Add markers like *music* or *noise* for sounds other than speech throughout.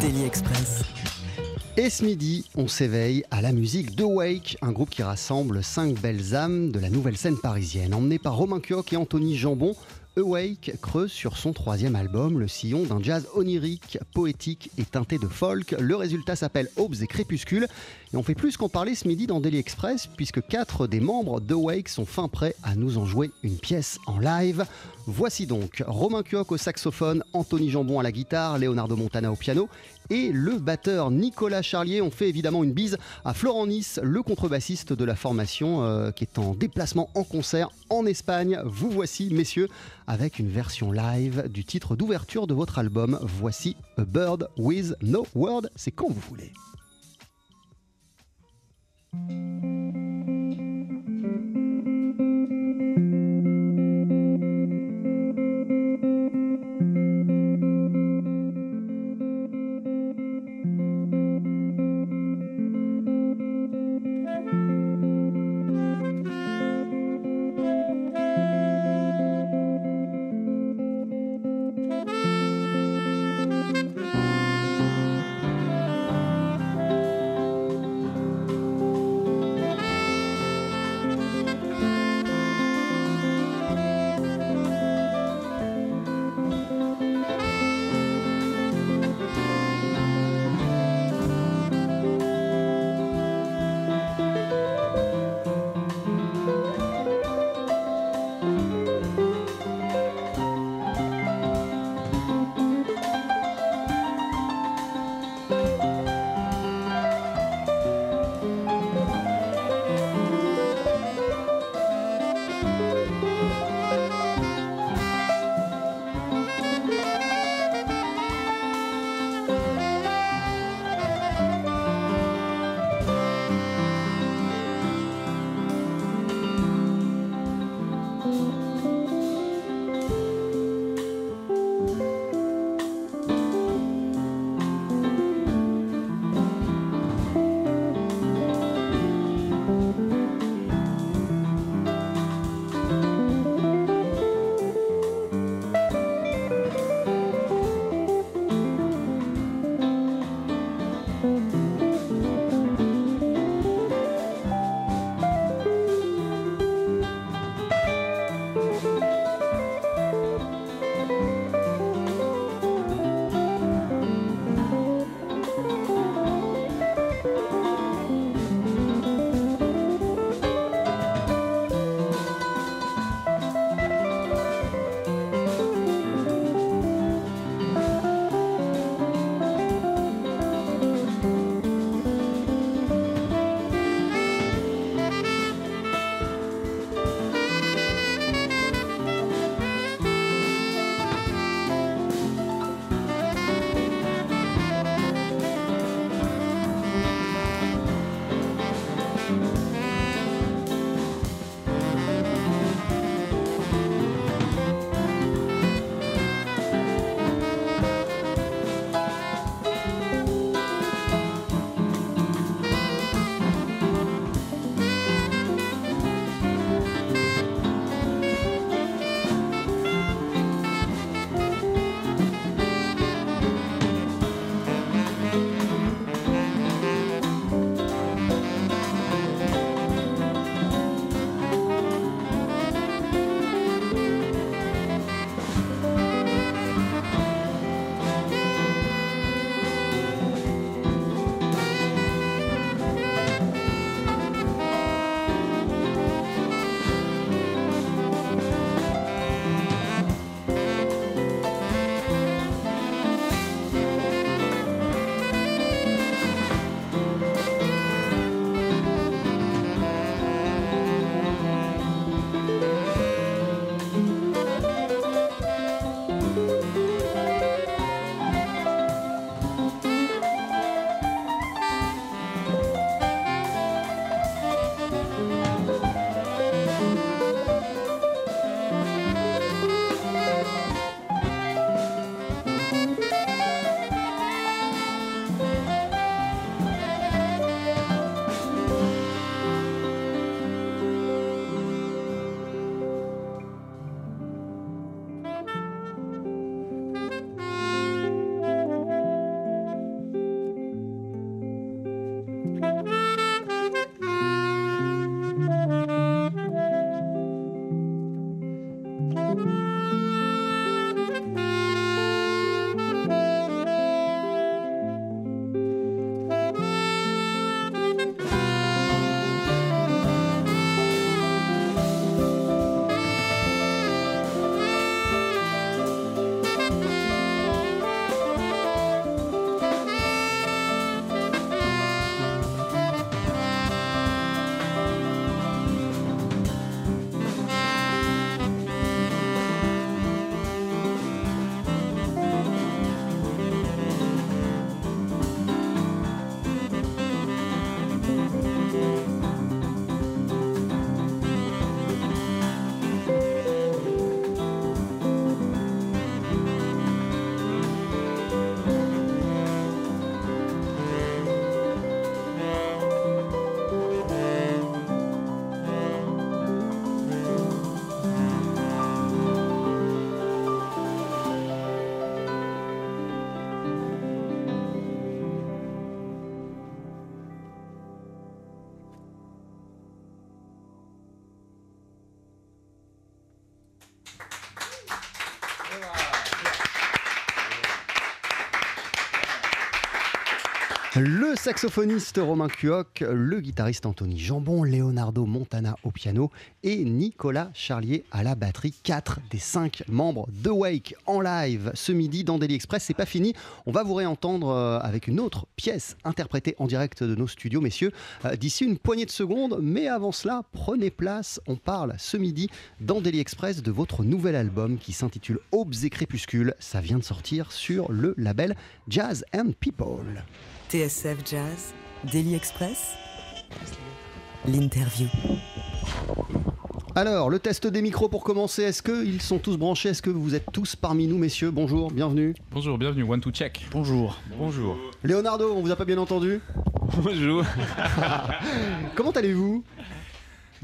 Daily Express. Et ce midi, on s'éveille à la musique de Wake, un groupe qui rassemble cinq belles âmes de la nouvelle scène parisienne. Emmené par Romain Kioch et Anthony Jambon, Awake creuse sur son troisième album le sillon d'un jazz onirique, poétique et teinté de folk. Le résultat s'appelle Aubes et Crépuscules. On fait plus qu'en parler ce midi dans Daily Express, puisque quatre des membres d'Awake sont fin prêts à nous en jouer une pièce en live. Voici donc Romain Kioch au saxophone, Anthony Jambon à la guitare, Leonardo Montana au piano et le batteur Nicolas Charlier. On fait évidemment une bise à Florent Nice, le contrebassiste de la formation euh, qui est en déplacement en concert en Espagne. Vous voici, messieurs, avec une version live du titre d'ouverture de votre album. Voici A Bird with No Word. C'est quand vous voulez. thank you saxophoniste Romain Cuoc, le guitariste Anthony Jambon, Leonardo Montana au piano et Nicolas Charlier à la batterie. Quatre des cinq membres de Wake en live ce midi dans Daily Express. C'est pas fini. On va vous réentendre euh, avec une autre pièce interprétée en direct de nos studios, messieurs, euh, d'ici une poignée de secondes. Mais avant cela, prenez place. On parle ce midi dans Daily Express de votre nouvel album qui s'intitule Aubes et Crépuscules. Ça vient de sortir sur le label Jazz and People. TSF Jazz, Daily Express, l'interview. Alors, le test des micros pour commencer. Est-ce qu'ils sont tous branchés? Est-ce que vous êtes tous parmi nous, messieurs? Bonjour, bienvenue. Bonjour, bienvenue, one to check. Bonjour. Bonjour. Leonardo, on vous a pas bien entendu? *laughs* Bonjour. *laughs* Comment allez-vous?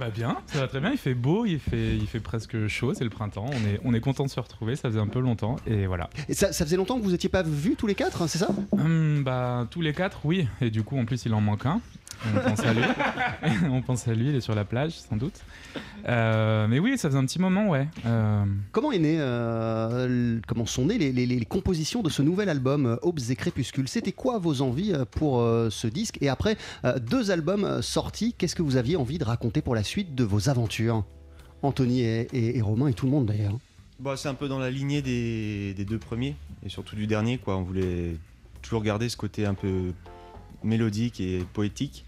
Bah bien, ça va très bien, il fait beau, il fait, il fait presque chaud, c'est le printemps, on est, on est content de se retrouver, ça faisait un peu longtemps, et voilà. Et ça, ça faisait longtemps que vous n'étiez pas vus tous les quatre, hein, c'est ça? Hum, bah tous les quatre, oui, et du coup en plus il en manque un. On pense à lui. *laughs* on pense à lui, il est sur la plage sans doute. Euh, mais oui, ça faisait un petit moment, ouais. Euh, Comment est né, euh, comment sont nées les, les- les compositions de ce nouvel album Aubes et Crépuscules? C'était quoi vos envies pour euh, ce disque? Et après euh, deux albums sortis, qu'est-ce que vous aviez envie de raconter pour la suite de vos aventures? Anthony et, et- et Romain et tout le monde d'ailleurs. Bah, c'est un peu dans la lignée des, des deux premiers et surtout du dernier. Quoi. On voulait toujours garder ce côté un peu mélodique et poétique.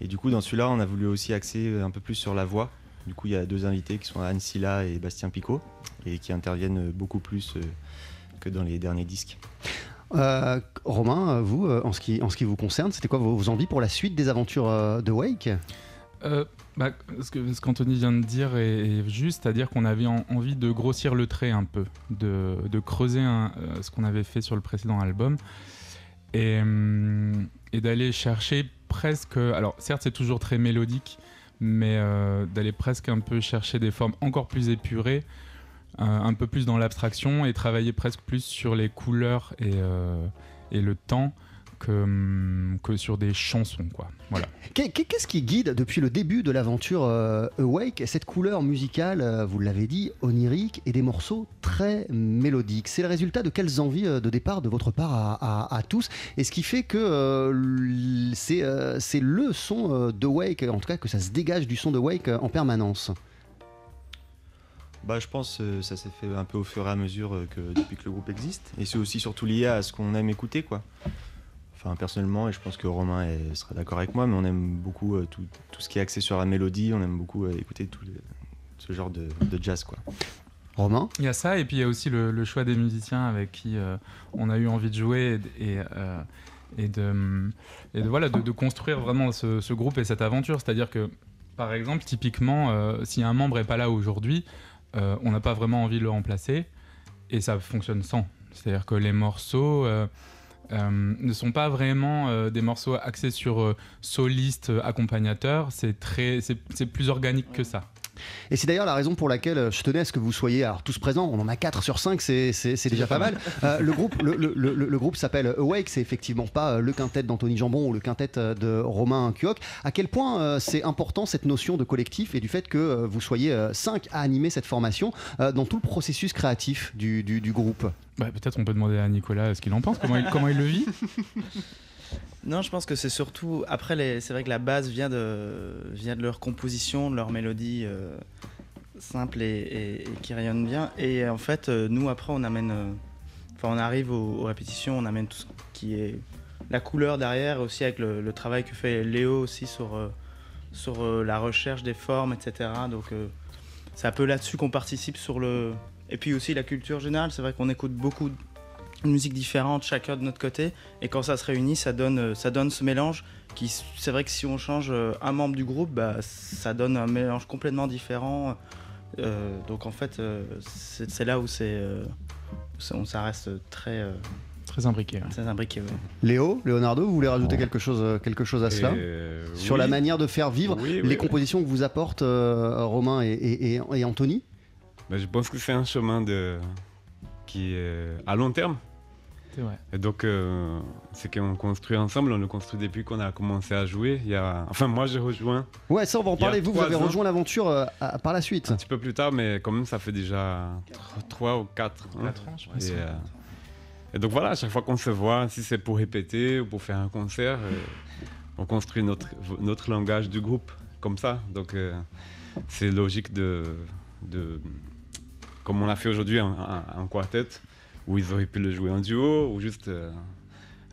Et du coup, dans celui-là, on a voulu aussi axer un peu plus sur la voix. Du coup, il y a deux invités qui sont Anne Silla et Bastien Picot et qui interviennent beaucoup plus euh, que dans les derniers disques. Euh, Romain, euh, vous, en ce, qui, en ce qui vous concerne, c'était quoi vos, vos envies pour la suite des aventures de Wake? Euh, bah, ce que- ce qu'Anthony vient de dire est, est juste, c'est-à-dire qu'on avait en- envie de grossir le trait un peu, de, de creuser un- euh, ce qu'on avait fait sur le précédent album, et, hum, et d'aller chercher presque, alors certes c'est toujours très mélodique, mais euh, d'aller presque un peu chercher des formes encore plus épurées, euh, un peu plus dans l'abstraction et travailler presque plus sur les couleurs et, euh, et le temps que, hum, que sur des chansons, quoi. Voilà. Qu'est- qu'est- Qu'est-ce qui guide depuis le début de l'aventure euh, Awake cette couleur musicale, euh, vous l'avez dit, onirique et des morceaux très mélodiques C'est le résultat de quelles envies euh, de départ de votre part à, à- à tous Et ce qui fait que euh, c'est euh, le son euh, de Wake, en tout cas que ça se dégage du son de Wake en permanence. Bah, je pense que ça s'est fait un peu au fur et à mesure que depuis que le groupe existe. Et c'est aussi surtout lié à ce qu'on aime écouter. quoi. Enfin, personnellement, et je pense que Romain est- sera d'accord avec moi, mais on aime beaucoup euh, tout, tout ce qui est axé sur la mélodie. On aime beaucoup euh, écouter tout le- ce genre de, de jazz. quoi. Romain? Il y a ça, et puis il y a aussi le, le choix des musiciens avec qui euh, on a eu envie de jouer et, et, euh, et de, et de, voilà, de, de construire vraiment ce, ce groupe et cette aventure. C'est-à-dire que, par exemple, typiquement, euh, si un membre n'est pas là aujourd'hui, euh, on n'a pas vraiment envie de le remplacer, et ça fonctionne sans. C'est-à-dire que les morceaux euh, ne sont pas vraiment euh, des morceaux axés sur euh, soliste, accompagnateur, c'est très, c'est plus organique que ça. Et c'est d'ailleurs la raison pour laquelle euh, je tenais à ce que vous soyez alors, tous présents. On en a 4 sur 5, c'est c'est- c'est déjà pas mal. Euh, le groupe, le, le- le- le groupe s'appelle Awake, c'est effectivement pas euh, le quintet d'Anthony Jambon ou le quintet de Romain Cuoc. À quel point euh, c'est important cette notion de collectif et du fait que euh, vous soyez 5 à animer cette formation euh, dans tout le processus créatif du, du- du groupe? Bah, Peut-être on peut demander à Nicolas ce qu'il en pense, comment il, comment il le vit. *laughs* Non, je pense que c'est surtout. Après, c'est vrai que la base vient de, vient de leur composition, de leur mélodie euh, simple et, qui rayonne bien. Et en fait, euh, nous, après, on amène. euh, Enfin, on arrive aux, répétitions, on amène tout ce qui est la couleur derrière, aussi avec le, travail que fait Léo aussi sur, sur la recherche des formes, etc. Donc, c'est un peu là-dessus qu'on participe sur le. Et puis aussi la culture générale, c'est vrai qu'on écoute beaucoup de musique différente, chacun de notre côté. Et quand ça se réunit, ça donne, euh, ça donne ce mélange qui, c'est vrai que si on change euh, un membre du groupe, bah, ça donne un mélange complètement différent. Euh, donc en fait, c'est c'est là où c'est, où ça, reste très, Très imbriqué. ouais. très imbriqué. ouais. Léo, Leonardo, vous voulez rajouter quelque chose, quelque chose à cela Euh, Sur oui. la manière de faire vivre Oui, les oui. compositions que vous apportent euh, Romain et, et- et- et Anthony? Ben, je pense que c'est un chemin de... qui est à long terme. C'est vrai. Et donc, euh, c'est qu'on construit ensemble, on le construit depuis qu'on a commencé à jouer. Il y a... Enfin, moi, j'ai rejoint Ouais, ça on va en parler. Vous, vous avez ans. rejoint l'aventure euh, par la suite. un petit peu plus tard, mais quand même, ça fait déjà 3 ou 4 Quatre ans, je pense. Et, euh, Et donc voilà, à chaque fois qu'on se voit, si c'est pour répéter ou pour faire un concert, euh, on construit notre, notre langage du groupe comme ça. Donc euh, c'est logique de, de, comme on l'a fait aujourd'hui en, en, en quartet, où ils auraient pu le jouer en duo, ou juste... euh,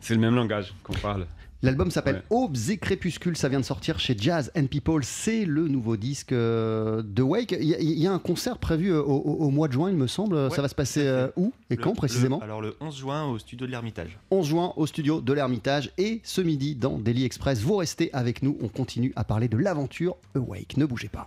c'est le même langage qu'on parle. L'album s'appelle Ouais. Aubes et Crépuscules, ça vient de sortir chez Jazz and People, c'est le nouveau disque euh, de Wake. Il y, a- il y a un concert prévu euh, au, au- au mois de juin, il me semble. ça va se passer euh, où et Le- quand le- précisément Alors le 11 juin au studio de l'Ermitage. 11 juin au studio de l'Ermitage et ce midi dans Daily Express. Vous restez avec nous, on continue à parler de l'aventure Awake. Ne bougez pas.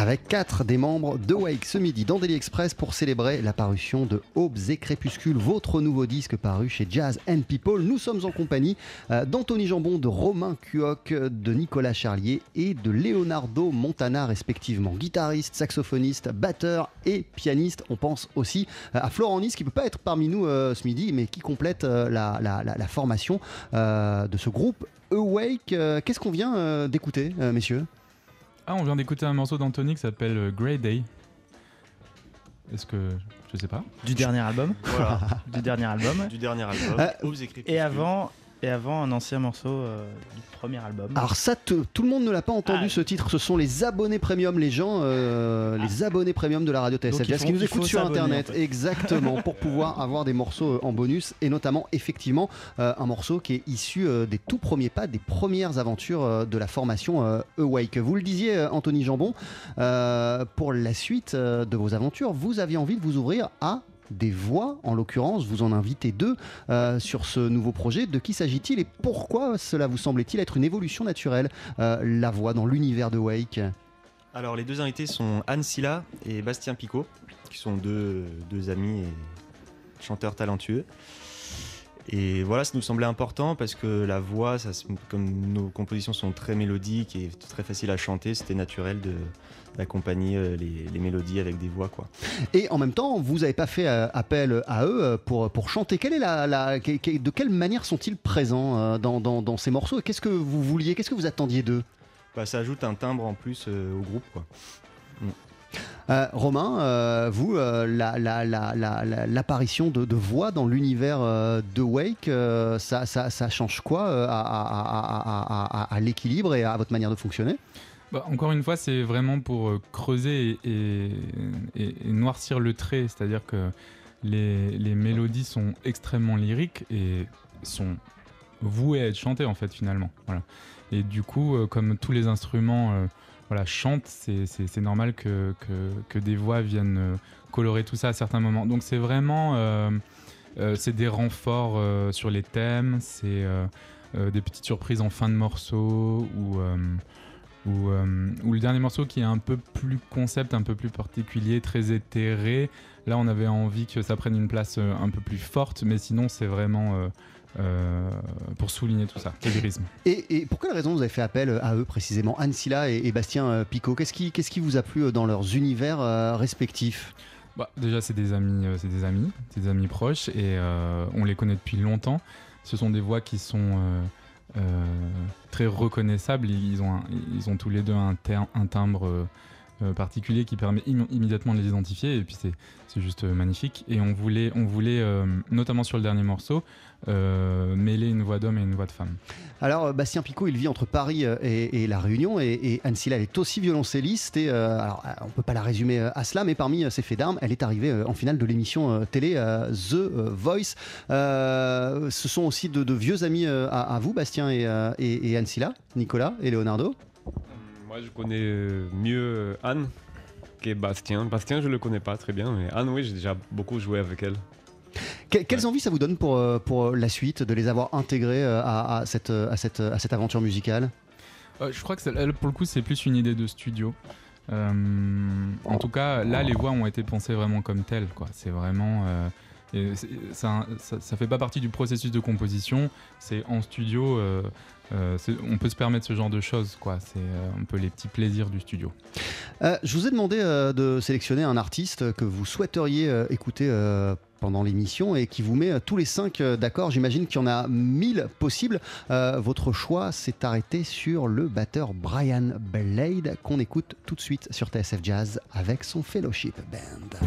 Avec quatre des membres de Wake ce midi dans Daily Express pour célébrer la parution de Aubes et Crépuscules, votre nouveau disque paru chez Jazz and People. Nous sommes en compagnie euh, d'Anthony Jambon, de Romain Cuoc, de Nicolas Charlier et de Leonardo Montana, respectivement guitariste, saxophoniste, batteur et pianiste. On pense aussi euh, à Florent Nice qui ne peut pas être parmi nous euh, ce midi, mais qui complète la, la- formation de ce groupe Awake. Qu'est-ce qu'on vient d'écouter, messieurs? Ah, on vient d'écouter un morceau d'Anthony qui s'appelle euh, Grey Day. Est-ce que. Je sais pas. Du dernier album. Voilà. *laughs* du dernier album. Du dernier album. Euh. Et avant, et avant un ancien morceau euh, du premier album. Alors ça, te- tout le monde ne l'a pas entendu Ah. ce titre. Ce sont les abonnés premium, les gens, euh, les abonnés premium de la radio TSF qui nous écoutent sur internet, en fait. exactement, pour *laughs* pouvoir avoir des morceaux euh, en bonus et notamment effectivement euh, un morceau qui est issu des tout premiers pas, des premières aventures de la formation Awake. Vous le disiez, Anthony Jambon, pour la suite de vos aventures, vous aviez envie de vous ouvrir à des voix, en l'occurrence, vous en invitez deux euh, sur ce nouveau projet. De qui s'agit-il et pourquoi cela vous semble-t-il être une évolution naturelle, euh, la voix dans l'univers de Wake? Alors les deux invités sont Anne Silla et Bastien Picot, qui sont deux, deux amis et chanteurs talentueux. Et voilà, ça nous semblait important parce que la voix, ça, comme nos compositions sont très mélodiques et très faciles à chanter, c'était naturel de d'accompagner euh, les, les mélodies avec des voix quoi. Et en même temps, vous n'avez pas fait euh, appel à eux euh, pour, pour chanter. Quelle est la, de quelle manière sont-ils présents dans, dans- dans ces morceaux Qu'est-ce que vous vouliez Qu'est-ce que vous attendiez d'eux? Bah, ça ajoute un timbre en plus au groupe quoi. Euh, Romain, euh, vous, euh, la- la- la- la- la- l'apparition de, voix dans l'univers de Wake, ça, change quoi à, l'équilibre et à votre manière de fonctionner? Bah, encore une fois, c'est vraiment pour creuser et, noircir le trait. C'est-à-dire que les, mélodies sont extrêmement lyriques et sont vouées à être chantées, en fait, finalement. Et du coup, comme tous les instruments voilà, chantent, c'est- normal que, que- des voix viennent euh, colorer tout ça à certains moments. Donc, c'est vraiment. euh, euh, c'est des renforts sur les thèmes, c'est des petites surprises en fin de morceau ou. ou, ou le dernier morceau qui est un peu plus concept, un peu plus particulier, très éthéré. Là, on avait envie que ça prenne une place un peu plus forte, mais sinon, c'est vraiment euh, euh, pour souligner tout ça, et, et pour quelle raison vous avez fait appel à eux précisément, Anne Silla et, et Bastien euh, Picot? Qu'est-ce qui, qu'est-ce qui vous a plu euh, dans leurs univers euh, respectifs? Bah, déjà, c'est des amis, euh, c'est des amis, c'est des amis proches, et euh, on les connaît depuis longtemps. Ce sont des voix qui sont euh, euh, très reconnaissables. Ils ont, un- ils ont tous les deux un, ter- un timbre euh, particulier qui permet im- immédiatement de les identifier. Et puis c'est, juste euh, magnifique. Et on voulait, on voulait euh, notamment sur le dernier morceau, mêler une voix d'homme et une voix de femme. Alors, Bastien Picot, il vit entre Paris et, La Réunion, et, et elle est aussi violoncelliste. Et alors, on peut pas la résumer à cela, mais parmi ses faits d'armes, elle est arrivée en finale de l'émission télé The Voice. Ce sont aussi de, vieux amis à, vous, Bastien et, et, Nicolas et Leonardo. Moi, je connais euh, mieux euh, Anne que Bastien. Bastien, je le connais pas très bien, mais Anne, oui, j'ai déjà beaucoup joué avec elle. Que- quelles envies ça vous donne pour, euh, pour la suite, de les avoir intégrés à, à cette, à, cette, à cette aventure musicale? Euh, je crois que elle, pour le coup, c'est plus une idée de studio. Euh, en tout cas, là, les voix ont été pensées vraiment comme telles. C'est vraiment. euh, et ça, ça, ça fait pas partie du processus de composition. C'est en studio. Euh, on peut se permettre ce genre de choses. quoi. C'est euh, un peu les petits plaisirs du studio. Euh, je vous ai demandé de sélectionner un artiste que vous souhaiteriez écouter pendant l'émission et qui vous met tous les cinq d'accord. J'imagine qu'il y en a mille possibles. Votre choix s'est arrêté sur le batteur Brian Blade qu'on écoute tout de suite sur TSF Jazz avec son Fellowship Band.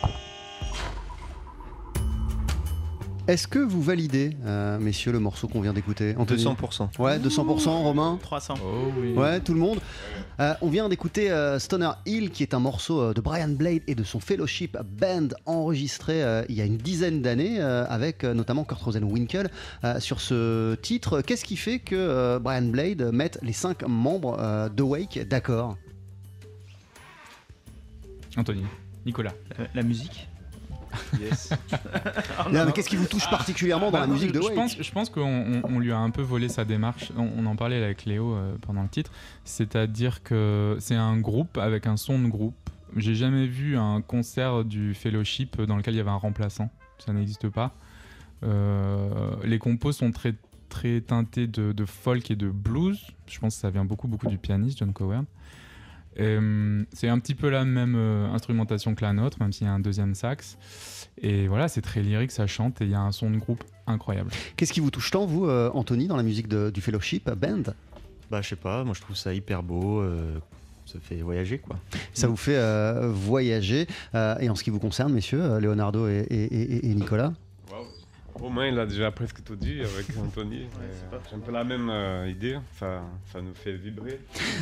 Est-ce que vous validez, euh, messieurs, le morceau qu'on vient d'écouter Anthony? 200%. Ouais, 200%, Romain? 300. Oh oui. Ouais, tout le monde. Euh, on vient d'écouter euh, Stoner Hill, qui est un morceau euh, de Brian Blade et de son Fellowship Band enregistré euh, il y a une dizaine d'années, euh, avec euh, notamment Kurt Rosenwinkel euh, sur ce titre. Qu'est-ce qui fait que euh, Brian Blade mette les cinq membres euh, de Wake d'accord? Anthony, Nicolas. La musique? Yes. *laughs* Non, mais Qu'est-ce qui vous touche particulièrement dans la Bah, musique de je Wake pense, je pense qu'on on- on lui a un peu volé sa démarche. On, on en parlait avec Léo euh, pendant le titre. C'est-à-dire que c'est un groupe avec un son de groupe. J'ai jamais vu un concert du Fellowship dans lequel il y avait un remplaçant. Ça n'existe pas. Euh, les compos sont très, très teintés de, de folk et de blues. Je pense que ça vient beaucoup, beaucoup du pianiste John Coward. Hum, c'est un petit peu la même euh, instrumentation que la nôtre, même s'il y a un deuxième sax. Et voilà, c'est très lyrique, ça chante et il y a un son de groupe incroyable. Qu'est-ce qui vous touche tant, vous, euh, Anthony, dans la musique de- du Fellowship Band? Bah, je sais pas, moi je trouve ça hyper beau. euh, ça fait voyager quoi. Ça vous fait euh, voyager. Euh, et en ce qui vous concerne, messieurs, euh, Leonardo et, et- et- et Nicolas? Romain, il a déjà presque tout dit avec *laughs* Anthony. c'est pas J'ai un peu la même euh, idée. Ça, ça nous fait vibrer.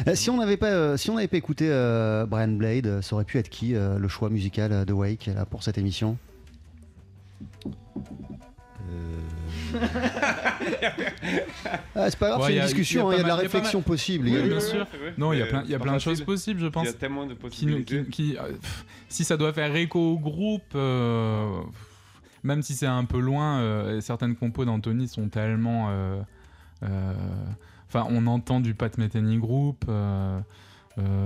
Euh, Si on n'avait pas, euh, si on n'avait pas écouté euh, Brian Blade, euh, ça aurait pu être qui euh, le choix musical euh, de Wake là, pour cette émission? Euh, *laughs* Ah, C'est pas grave, Ouais, c'est y une a- discussion, y il y a, de la réflexion mal- possible. il y Oui, a- bien sûr. Non, il y a plein, il y a plein de choses possibles, je pense. Il y a tellement de possibilités. qui- qui, euh, pff, si ça doit faire écho au groupe, euh, pff, même si c'est un peu loin, euh, certaines compos d'Anthony sont tellement. euh, euh, Enfin, on entend du Pat Metheny Group.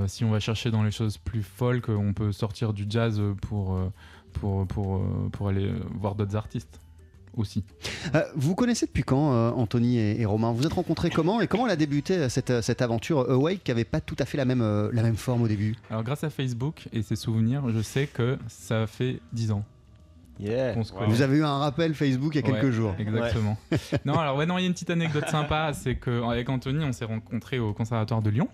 si on va chercher dans les choses plus folk, on peut sortir du jazz pour, pour, pour, pour aller voir d'autres artistes aussi. Euh, vous connaissez depuis quand euh, Anthony et, et Romain? Vous vous êtes rencontrés comment et comment elle a débuté cette, cette aventure Awake qui avait pas tout à fait la même, euh, la même forme au début? Alors, grâce à Facebook et ses souvenirs, je sais que ça fait 10 ans yeah. qu'on se Wow. connaît. Vous avez eu un rappel Facebook il y a quelques jours. Exactement. non, alors ouais, non, il y a une petite anecdote sympa, c'est qu'avec Anthony, on s'est rencontrés au Conservatoire de Lyon.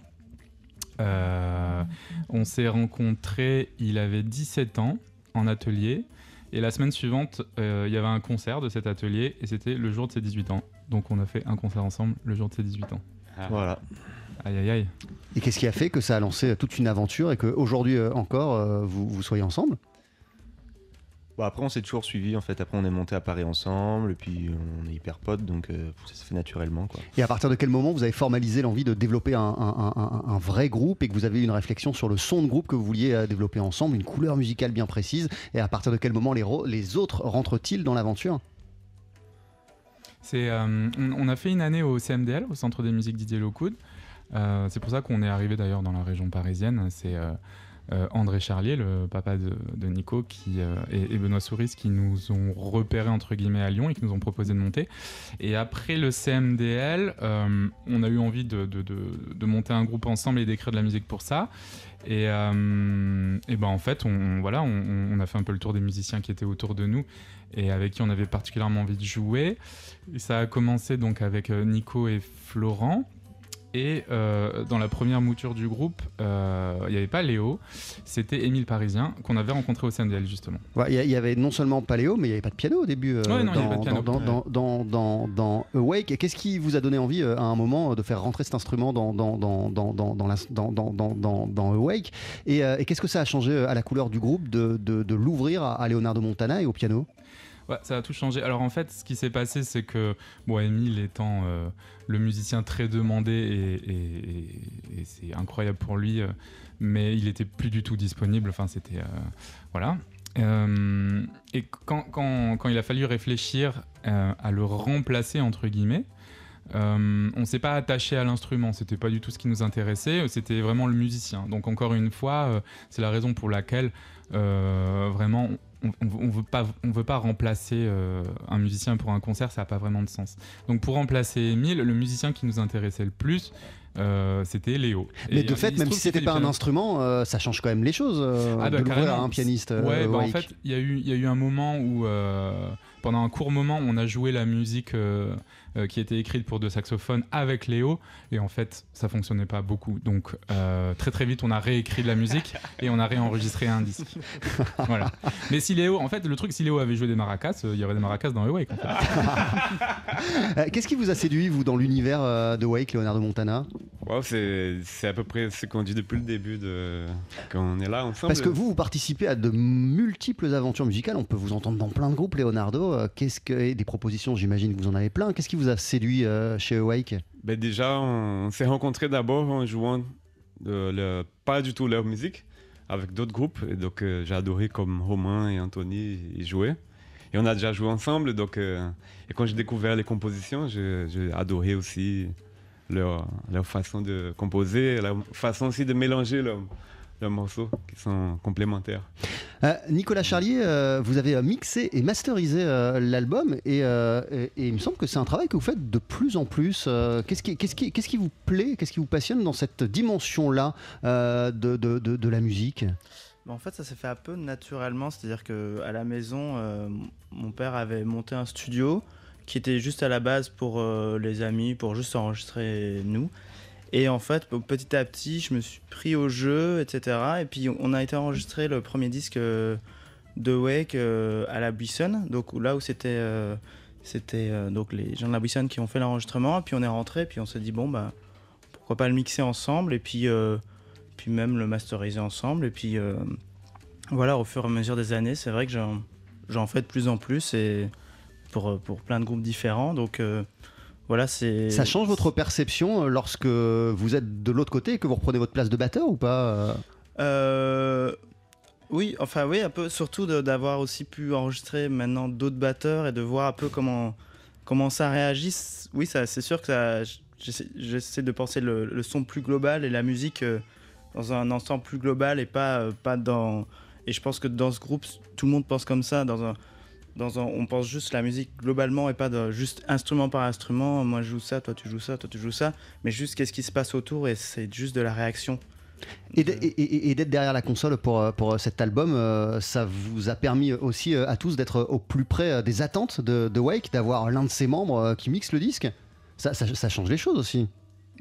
Euh, on s'est rencontrés, il avait 17 ans, en atelier. Et la semaine suivante, euh, il y avait un concert de cet atelier, et c'était le jour de ses 18 ans. Donc on a fait un concert ensemble le jour de ses 18 ans. Voilà. Aïe aïe aïe. Et qu'est-ce qui a fait que ça a lancé toute une aventure et qu'aujourd'hui euh, encore euh, vous, vous soyez ensemble? Bon, après, on s'est toujours suivi en fait. Après, on est monté à Paris ensemble, et puis on est hyper potes, donc euh, ça se fait naturellement quoi. Et à partir de quel moment vous avez formalisé l'envie de développer un, un- un- un vrai groupe et que vous avez eu une réflexion sur le son de groupe que vous vouliez euh, développer ensemble, une couleur musicale bien précise Et à partir de quel moment les, autres rentrent-ils dans l'aventure? C'est, euh, on, on a fait une année au CMDL, au Centre des musiques Didier Lockwood. Euh, c'est pour ça qu'on est arrivé d'ailleurs dans la région parisienne. C'est André Charlier, le papa de, Nico, qui, euh, et, Benoît Souris qui nous ont repérés entre guillemets à Lyon et qui nous ont proposé de monter. Et après le CMDL, euh, on a eu envie de, de- de- monter un groupe ensemble et d'écrire de la musique pour ça. Et, euh, et ben en fait, on, voilà, on, on a fait un peu le tour des musiciens qui étaient autour de nous et avec qui on avait particulièrement envie de jouer. Et ça a commencé donc avec euh, Nico et Florent. Et euh, dans la première mouture du groupe, euh, il n'y avait pas Léo, c'était Émile Parisien qu'on avait rencontré au CNDL justement. Ouais, Il y, il y avait non seulement Paléo, mais il n'y avait pas de piano au début euh, Ouais, non, dans, pas piano. dans, Awake. Qu'est-ce qui vous a donné envie euh, à un moment euh, de faire rentrer cet instrument dans, dans, Awake Et, euh, et qu'est-ce que ça a changé euh, à la couleur du groupe de, de, de l'ouvrir à, à Leonardo Montana et au piano Ça a tout changé. Alors en fait, ce qui s'est passé, c'est que bon, Émile étant euh, le musicien très demandé et, c'est incroyable pour lui, euh, mais il était plus du tout disponible. Enfin, c'était euh, voilà. Et quand, il a fallu réfléchir à le remplacer entre guillemets. euh, on s'est pas attaché à l'instrument, c'était pas du tout ce qui nous intéressait, c'était vraiment le musicien. Donc encore une fois, c'est la raison pour laquelle vraiment on, on, veut pas on veut pas remplacer euh, un musicien pour un concert, ça n'a pas vraiment de sens. Donc pour remplacer Emile, le musicien qui nous intéressait le plus, euh, c'était Léo. Mais Et, de euh, fait, même si c'était pas un instrument, euh, ça change quand même les choses Ah bah, de à un pianiste. Ouais, bah, en fait, il y a eu il y a eu un moment où pendant un court moment, on a joué la musique euh, qui était écrite pour deux saxophones avec Léo, et en fait, ça fonctionnait pas beaucoup. Donc, euh, très très vite, on a réécrit de la musique et on a réenregistré un disque. *laughs* voilà. Mais si Léo, en fait, le truc, si Léo avait joué des maracas, euh, il y aurait des maracas dans Awake. En fait. Qu'est-ce qui vous a séduit, vous, dans l'univers de Wake, Leonardo Montana? Wow, c'est c'est à peu près ce qu'on dit depuis le début de qu'on est là ensemble. Parce que vous, vous participez à de multiples aventures musicales. On peut vous entendre dans plein de groupes, Leonardo. Qu'est-ce que et des propositions J'imagine que vous en avez plein. Qu'est-ce qui vous a séduit euh, chez Awake Ben déjà, on s'est rencontrés d'abord en jouant le- pas du tout leur musique avec d'autres groupes. Donc, euh, j'ai adoré comme Romain et Anthony y jouaient. Et on a déjà joué ensemble. Donc, euh, et quand j'ai découvert les compositions, j'ai adoré aussi leur, leur façon de composer, leur façon aussi de mélanger leurs leurs morceaux qui sont complémentaires. Euh, Nicolas Charlier, euh, vous avez euh, mixé et masterisé euh, l'album et, euh, et- et il me semble que c'est un travail que vous faites de plus en plus. Euh, Qu'est-ce qui, qu'est-ce qui- qu'est-ce qui vous plaît, qu'est-ce qui vous passionne dans cette dimension-là euh, de, de- de- de la musique? Bah, en fait, ça s'est fait un peu naturellement, c'est-à-dire que à la maison, euh, mon père avait monté un studio qui était juste à la base pour euh, les amis, pour juste enregistrer nous. Et en fait, petit à petit, je me suis pris au jeu, etc. Et puis, on a été enregistré le premier disque euh, de Wake euh, à la Buisson, donc là où c'était euh, c'était donc les gens de la Buisson qui ont fait l'enregistrement. Et puis on est rentré, puis on s'est dit bon bah pourquoi pas le mixer ensemble et puis puis même le masteriser ensemble. Et puis voilà, au fur et à mesure des années, c'est vrai que j'en fais de plus en plus et pour, pour plein de groupes différents. Donc voilà, c'est. Ça change votre perception euh, lorsque vous êtes de l'autre côté et que vous reprenez votre place de batteur ou pas euh Euh, oui, enfin oui, un peu, surtout d'avoir aussi pu enregistrer maintenant d'autres batteurs et de voir un peu comment, comment ça réagit. Oui, ça, c'est sûr que ça, j'essaie, j'essaie de penser le, le son plus global et la musique euh, dans un ensemble plus global et pas, euh, pas dans... Et je pense que dans ce groupe, tout le monde pense comme ça, dans un... Dans un, on pense juste la musique globalement et pas de, juste instrument par instrument. Moi je joue ça, toi tu joues ça, toi tu joues ça. Mais juste qu'est-ce qui se passe autour et c'est juste de la réaction. Et d'être derrière la console pour, pour cet album, euh, ça vous a permis aussi euh, à tous d'être au plus près euh, des attentes de, de Wake, d'avoir l'un de ses membres qui mixe le disque? Ça, ça- ça change les choses aussi.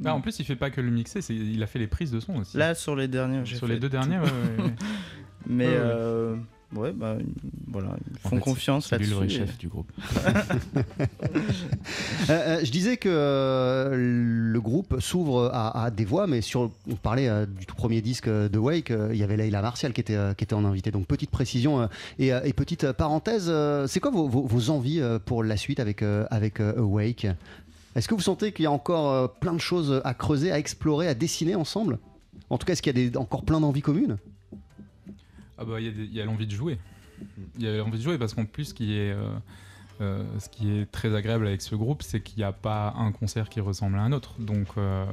Bah, en plus, il fait pas que le mixer, il a fait les prises de son aussi. Là, sur les derniers, Sur fait les deux tout. derniers, ouais, ouais, ouais. *laughs* Mais Ouais, ouais. euh, ouais, bah voilà, ils En font fait, confiance là-dessus. le chef du groupe. *laughs* Euh, euh, je disais que euh, le groupe s'ouvre à, à des voix, mais sur, on parlait euh, du tout premier disque de Wake, euh, il y avait Leila Martial qui était, euh, qui était en invité. Donc petite précision euh, et, euh, et petite parenthèse, euh, c'est quoi vos, vos- vos envies euh, pour la suite avec, euh, avec euh, Awake Est-ce que vous sentez qu'il y a encore euh, plein de choses à creuser, à explorer, à dessiner ensemble? En tout cas, est-ce qu'il y a des- encore plein d'envies communes? Ah bah il y a l'envie de jouer. Il y a l'envie de jouer parce qu'en plus ce qui est euh, euh, ce qui est très agréable avec ce groupe, c'est qu'il n'y a pas un concert qui ressemble à un autre. Donc euh,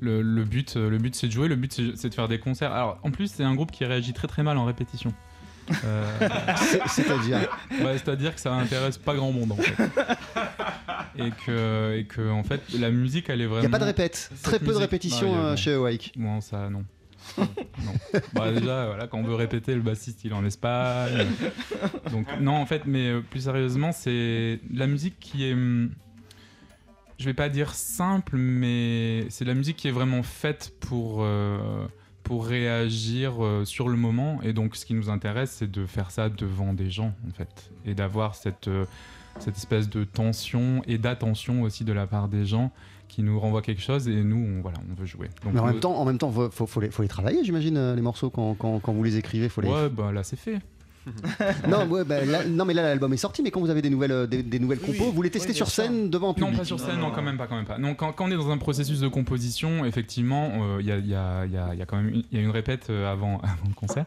le, le but, le but c'est de jouer, le but c'est de faire des concerts. Alors en plus c'est un groupe qui réagit très très mal en répétition. Euh, *laughs* C'est- C'est-à-dire bah, C'est-à-dire que ça intéresse pas grand monde en fait. Et que, et que en fait la musique elle est vraiment. Il n'y a pas de répète, Cette très peu de répétitions euh, non. chez Awake. Non, ça, non. Non. Bah, déjà, voilà, quand on veut répéter, le bassiste, il est en Espagne. Donc, non, en fait, mais euh, plus sérieusement, c'est la musique qui est. hum, Je vais pas dire simple, mais c'est la musique qui est vraiment faite pour. euh, pour réagir euh, sur le moment et donc ce qui nous intéresse c'est de faire ça devant des gens en fait et d'avoir cette cette espèce de tension et d'attention aussi de la part des gens qui nous renvoient quelque chose et nous on, voilà on veut jouer donc Mais en même temps, en même temps, faut, faut- faut les, faut les travailler, j'imagine, euh, les morceaux quand, quand- quand vous les écrivez, faut les. Ouais, bah là c'est fait. *laughs* non, ouais, bah, là- non, mais là l'album est sorti, mais quand vous avez des nouvelles, euh, des, des nouvelles Oui, compos, vous les testez sur scène devant un public. Non, pas sur scène, non, quand même pas, quand même pas. Non, quand, quand on est dans un processus de composition, effectivement, euh, il y, a, il y a- il y a- y a quand même une, il y a une répète avant, *laughs* avant le concert.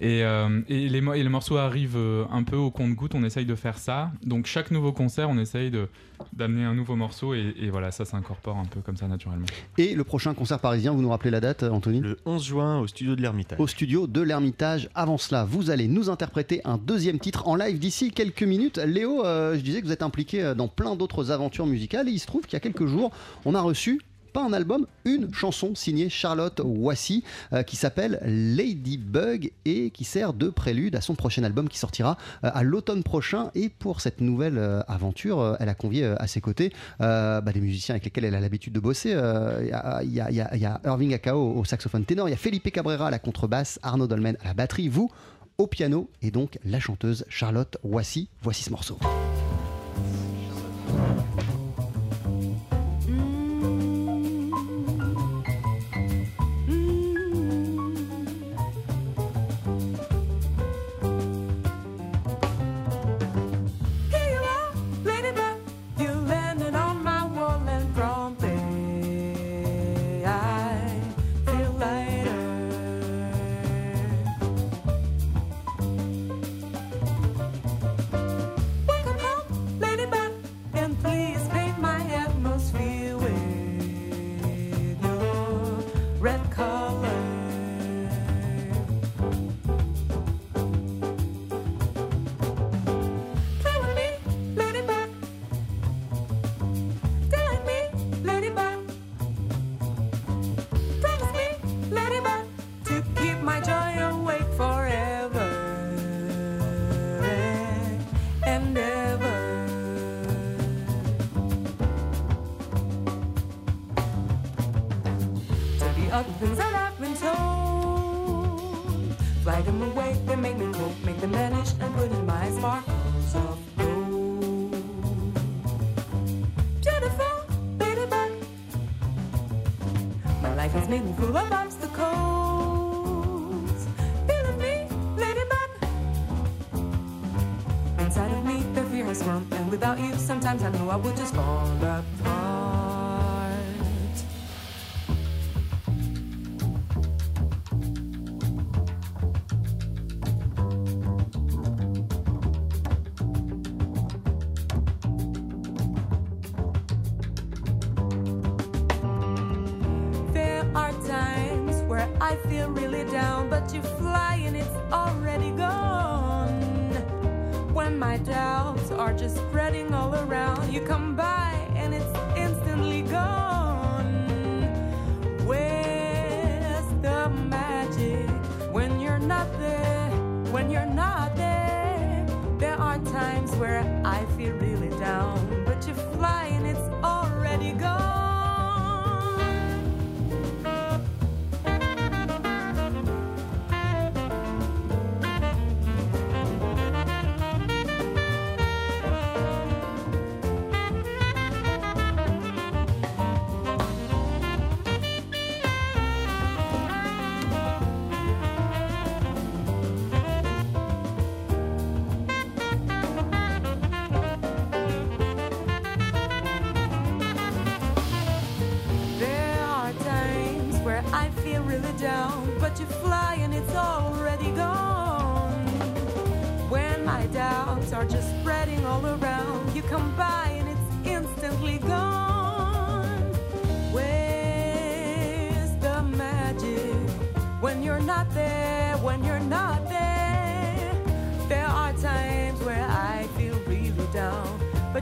Et, euh, et, les, mo- et les morceaux arrivent euh, un peu au compte-goutte, on essaye de faire ça. Donc chaque nouveau concert, on essaye de- d'amener un nouveau morceau et, et voilà, ça s'incorpore un peu comme ça naturellement. Et le prochain concert parisien, vous nous rappelez la date, Anthony? Le 11 juin au studio de l'Ermitage. Au studio de l'Ermitage. Avant cela, vous allez nous interpréter un deuxième titre en live d'ici quelques minutes. Léo, euh, je disais que vous êtes impliqué dans plein d'autres aventures musicales et il se trouve qu'il y a quelques jours, on a reçu pas un album, une chanson signée Charlotte Wassy euh, qui s'appelle Ladybug et qui sert de prélude à son prochain album qui sortira euh, à l'automne prochain. Et pour cette nouvelle euh, aventure, elle a convié à ses côtés bah, des musiciens avec lesquels elle a l'habitude de bosser. Il y a Irving Akao au saxophone ténor, il y a Felipe Cabrera à la contrebasse, Arnaud Dolmen à la batterie, vous au piano et donc la chanteuse Charlotte Wassy. Voici ce morceau. Has full of obstacles. Feel me, ladybug. Inside of me, the fear has grown, and without you, sometimes I know I would just fall apart.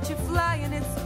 But you fly and it's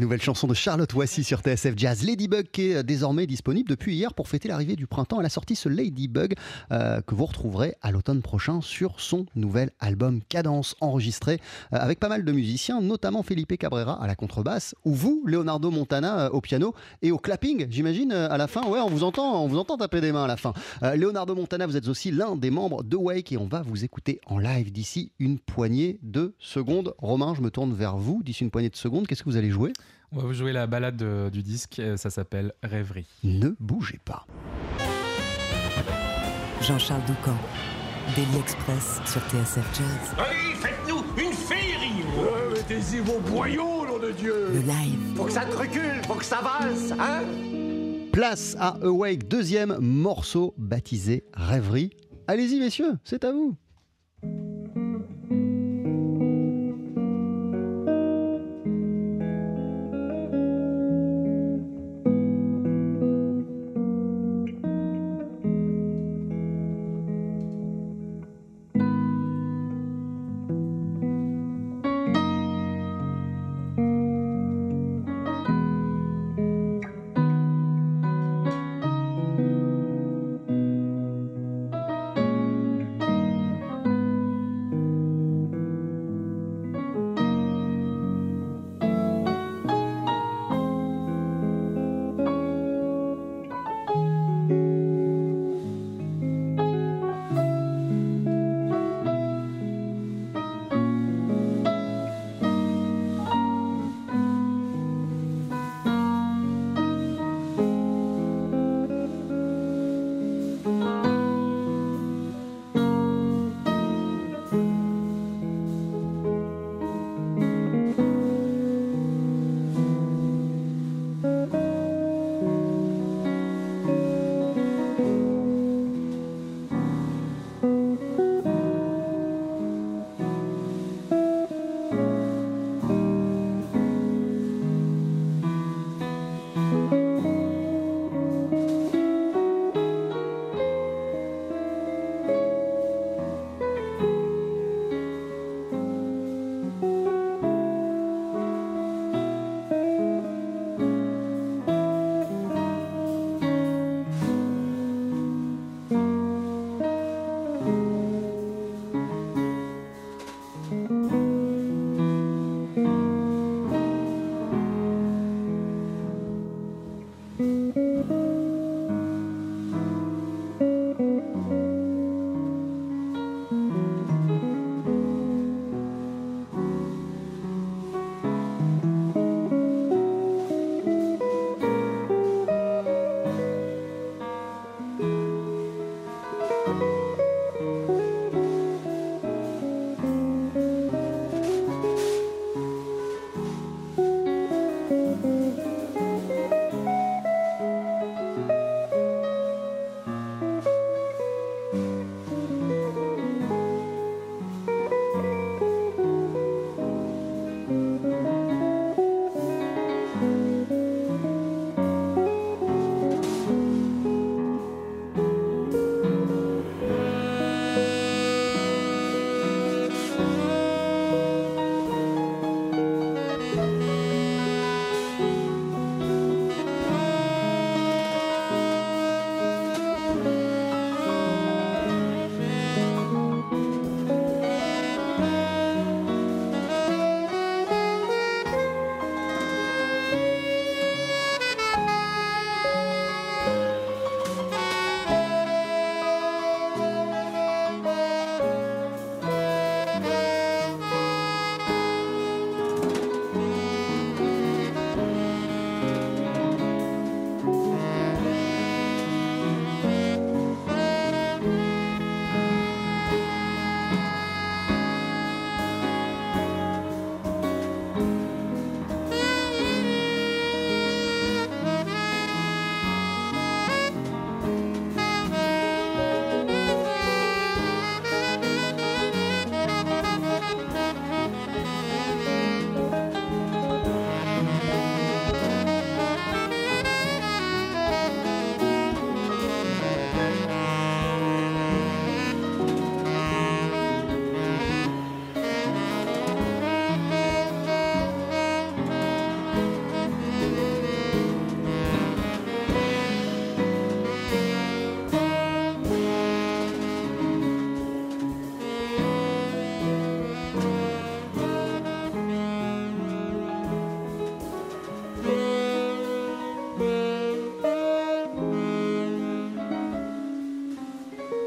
nouvelle chanson de Charlotte Voici sur TSF Jazz, Ladybug, qui est désormais disponible depuis hier pour fêter l'arrivée du printemps. Elle a sorti ce Ladybug euh, que vous retrouverez à l'automne prochain sur son nouvel album Cadence, enregistré euh, avec pas mal de musiciens, notamment Felipe Cabrera à la contrebasse, ou vous, Leonardo Montana, euh, au piano et au clapping, j'imagine, euh, à la fin. Ouais, on vous entend, on vous entend taper des mains à la fin. Euh, Leonardo Montana, vous êtes aussi l'un des membres de Wake et on va vous écouter en live d'ici une poignée de secondes. Romain, je me tourne vers vous. D'ici une poignée de secondes, qu'est-ce que vous allez jouer? On va vous jouer la balade du disque, euh, ça s'appelle Rêverie. Ne bougez pas. Jean-Charles Doucan, Daily Express sur TSF Jazz. Allez, faites-nous une féerie Mettez-y vos boyaux, nom de Dieu Le live. Faut que ça te recule, faut que ça valse, hein Place à Awake, deuxième morceau baptisé Rêverie. Allez-y messieurs, c'est à vous.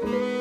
Thank you.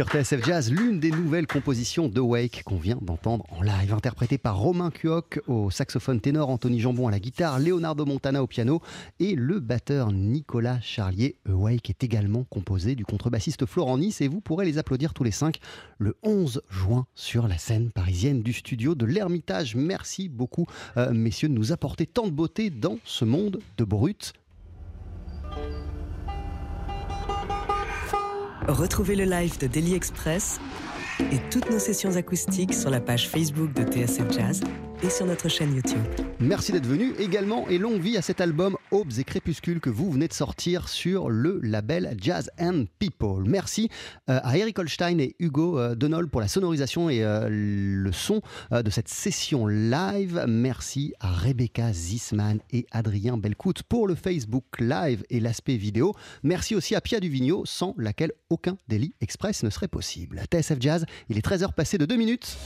Sur TSF Jazz, l'une des nouvelles compositions de Wake qu'on vient d'entendre en live, interprétée par Romain Cuoc au saxophone ténor, Anthony Jambon à la guitare, Leonardo Montana au piano et le batteur Nicolas Charlier. Wake est également composé du contrebassiste Florent Nice et vous pourrez les applaudir tous les cinq le 11 juin sur la scène parisienne du studio de l'Ermitage. Merci beaucoup, euh, messieurs, de nous apporter tant de beauté dans ce monde de brut. Retrouvez le live de Daily Express et toutes nos sessions acoustiques sur la page Facebook de TSF Jazz et sur notre chaîne YouTube. Merci d'être venu également et longue vie à cet album Aubes et Crépuscules que vous venez de sortir sur le label Jazz and People. Merci euh, à Eric Holstein et Hugo euh, Denol pour la sonorisation et euh, le son de cette session live. Merci à Rebecca Zisman et Adrien Belcout pour le Facebook Live et l'aspect vidéo. Merci aussi à Pia Duvigneau sans laquelle aucun Daily Express ne serait possible. TSF Jazz, il est 13h passé de 2 minutes.